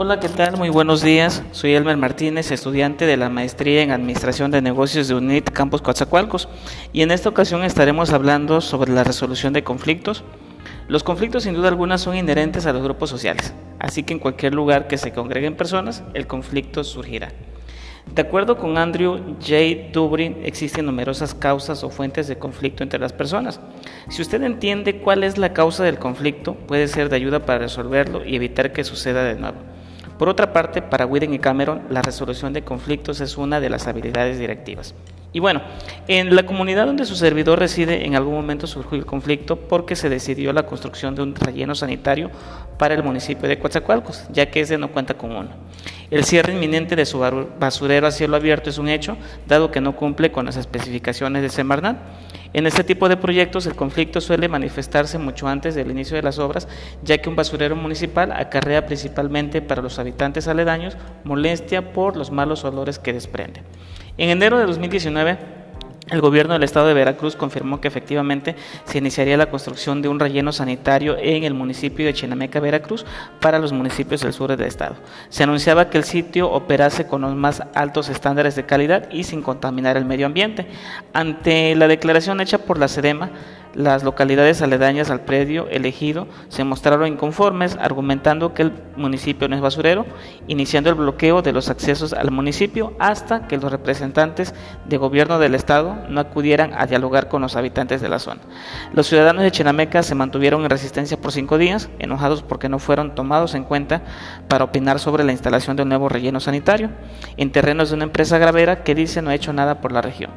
Hola, ¿qué tal? Muy buenos días. Soy Elmer Martínez, estudiante de la maestría en Administración de Negocios de UNIT Campus Coatzacoalcos, y en esta ocasión estaremos hablando sobre la resolución de conflictos. Los conflictos sin duda alguna son inherentes a los grupos sociales, así que en cualquier lugar que se congreguen personas, el conflicto surgirá. De acuerdo con Andrew J. Dubrin, existen numerosas causas o fuentes de conflicto entre las personas. Si usted entiende cuál es la causa del conflicto, puede ser de ayuda para resolverlo y evitar que suceda de nuevo. Por otra parte, para Whedon y Cameron, la resolución de conflictos es una de las habilidades directivas. Y bueno, en la comunidad donde su servidor reside, en algún momento surgió el conflicto porque se decidió la construcción de un relleno sanitario para el municipio de Coatzacoalcos, ya que ese no cuenta con uno. El cierre inminente de su basurero a cielo abierto es un hecho, dado que no cumple con las especificaciones de Semarnat. En este tipo de proyectos el conflicto suele manifestarse mucho antes del inicio de las obras, ya que un basurero municipal acarrea principalmente para los habitantes aledaños molestia por los malos olores que desprende. En enero de 2019, el gobierno del estado de Veracruz confirmó que efectivamente se iniciaría la construcción de un relleno sanitario en el municipio de Chinameca, Veracruz, para los municipios del sur del estado. Se anunciaba que el sitio operase con los más altos estándares de calidad y sin contaminar el medio ambiente. Ante la declaración hecha por la SEDEMA, las localidades aledañas al predio elegido se mostraron inconformes, argumentando que el municipio no es basurero, iniciando el bloqueo de los accesos al municipio hasta que los representantes de gobierno del estado no acudieran a dialogar con los habitantes de la zona. Los ciudadanos de Chinameca se mantuvieron en resistencia por cinco días, enojados porque no fueron tomados en cuenta para opinar sobre la instalación de un nuevo relleno sanitario en terrenos de una empresa gravera que dice no ha hecho nada por la región.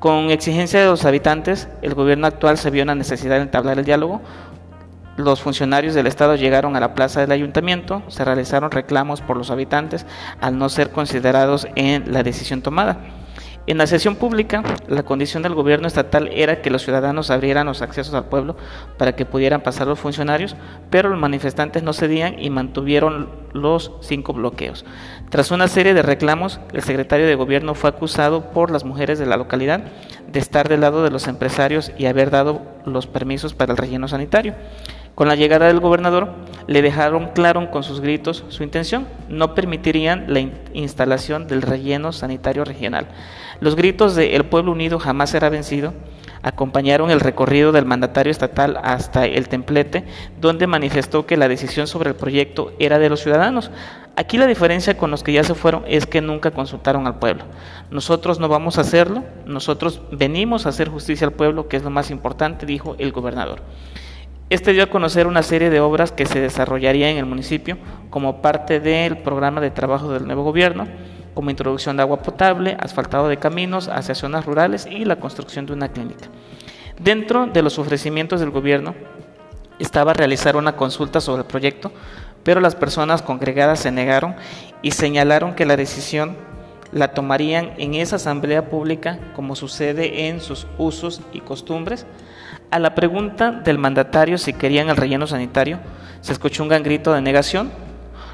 Con exigencia de los habitantes, el gobierno actual se vio en la necesidad de entablar el diálogo. Los funcionarios del Estado llegaron a la plaza del ayuntamiento, se realizaron reclamos por los habitantes al no ser considerados en la decisión tomada. En la sesión pública, la condición del gobierno estatal era que los ciudadanos abrieran los accesos al pueblo para que pudieran pasar los funcionarios, pero los manifestantes no cedían y mantuvieron los cinco bloqueos. Tras una serie de reclamos, el secretario de gobierno fue acusado por las mujeres de la localidad de estar del lado de los empresarios y haber dado los permisos para el relleno sanitario. Con la llegada del gobernador, le dejaron claro con sus gritos su intención. No permitirían la instalación del relleno sanitario regional. Los gritos de El pueblo unido jamás será vencido acompañaron el recorrido del mandatario estatal hasta el templete, donde manifestó que la decisión sobre el proyecto era de los ciudadanos. Aquí la diferencia con los que ya se fueron es que nunca consultaron al pueblo. Nosotros no vamos a hacerlo, nosotros venimos a hacer justicia al pueblo, que es lo más importante, dijo el gobernador. Este dio a conocer una serie de obras que se desarrollaría en el municipio como parte del programa de trabajo del nuevo gobierno, como introducción de agua potable, asfaltado de caminos hacia zonas rurales y la construcción de una clínica. Dentro de los ofrecimientos del gobierno estaba realizar una consulta sobre el proyecto, pero las personas congregadas se negaron y señalaron que la decisión la tomarían en esa asamblea pública como sucede en sus usos y costumbres, a la pregunta del mandatario si querían el relleno sanitario, se escuchó un gran grito de negación.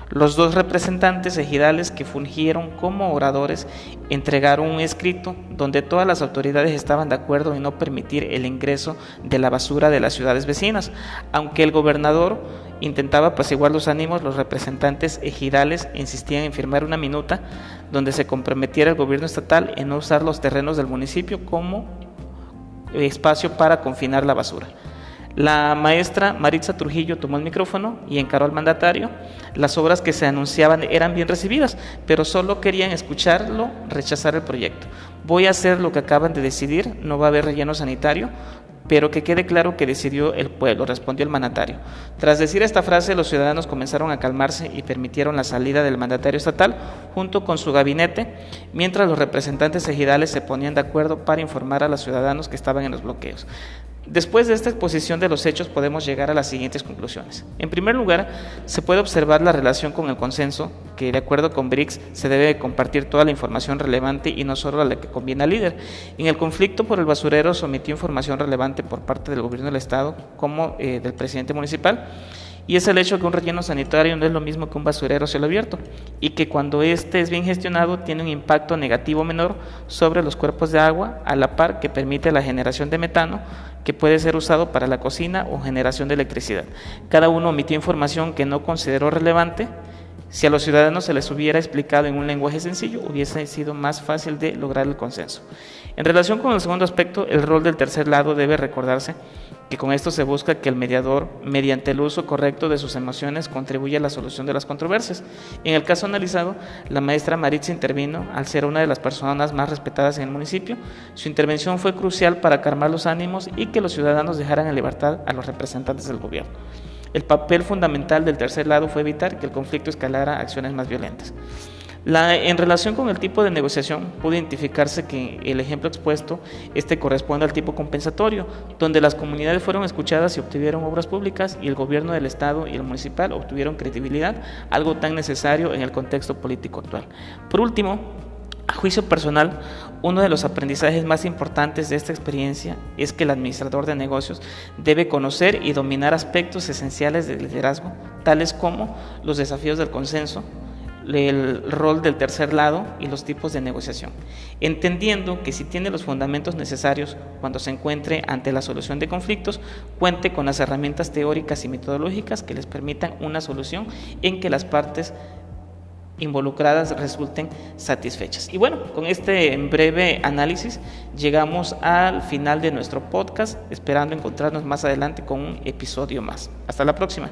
Los dos representantes ejidales que fungieron como oradores entregaron un escrito donde todas las autoridades estaban de acuerdo en no permitir el ingreso de la basura de las ciudades vecinas. Aunque el gobernador intentaba apaciguar los ánimos, los representantes ejidales insistían en firmar una minuta donde se comprometiera el gobierno estatal en no usar los terrenos del municipio como espacio para confinar la basura. La maestra Maritza Trujillo tomó el micrófono y encaró al mandatario. Las obras que se anunciaban eran bien recibidas, pero solo querían escucharlo rechazar el proyecto. Voy a hacer lo que acaban de decidir, no va a haber relleno sanitario, pero que quede claro que decidió el pueblo, respondió el mandatario. Tras decir esta frase, los ciudadanos comenzaron a calmarse y permitieron la salida del mandatario estatal junto con su gabinete, mientras los representantes ejidales se ponían de acuerdo para informar a los ciudadanos que estaban en los bloqueos. Después de esta exposición de los hechos podemos llegar a las siguientes conclusiones. En primer lugar, se puede observar la relación con el consenso, que de acuerdo con BRICS se debe compartir toda la información relevante y no solo la que conviene al líder. En el conflicto por el basurero sometió información relevante por parte del gobierno del Estado como eh, del presidente municipal y es el hecho que un relleno sanitario no es lo mismo que un basurero cielo abierto y que cuando éste es bien gestionado tiene un impacto negativo menor sobre los cuerpos de agua a la par que permite la generación de metano que puede ser usado para la cocina o generación de electricidad. Cada uno omitió información que no consideró relevante Si a los ciudadanos se les hubiera explicado en un lenguaje sencillo, hubiese sido más fácil de lograr el consenso. En relación con el segundo aspecto, el rol del tercer lado debe recordarse que con esto se busca que el mediador, mediante el uso correcto de sus emociones, contribuya a la solución de las controversias. En el caso analizado, la maestra Maritza intervino al ser una de las personas más respetadas en el municipio. Su intervención fue crucial para calmar los ánimos y que los ciudadanos dejaran en libertad a los representantes del gobierno. El papel fundamental del tercer lado fue evitar que el conflicto escalara a acciones más violentas. en relación con el tipo de negociación, pudo identificarse que el ejemplo expuesto este corresponde al tipo compensatorio, donde las comunidades fueron escuchadas y obtuvieron obras públicas y el gobierno del Estado y el municipal obtuvieron credibilidad, algo tan necesario en el contexto político actual. Por último, juicio personal, uno de los aprendizajes más importantes de esta experiencia es que el administrador de negocios debe conocer y dominar aspectos esenciales del liderazgo, tales como los desafíos del consenso, el rol del tercer lado y los tipos de negociación, entendiendo que si tiene los fundamentos necesarios cuando se encuentre ante la solución de conflictos, cuente con las herramientas teóricas y metodológicas que les permitan una solución en que las partes involucradas resulten satisfechas. Y bueno, con este breve análisis llegamos al final de nuestro podcast, esperando encontrarnos más adelante con un episodio más. Hasta la próxima.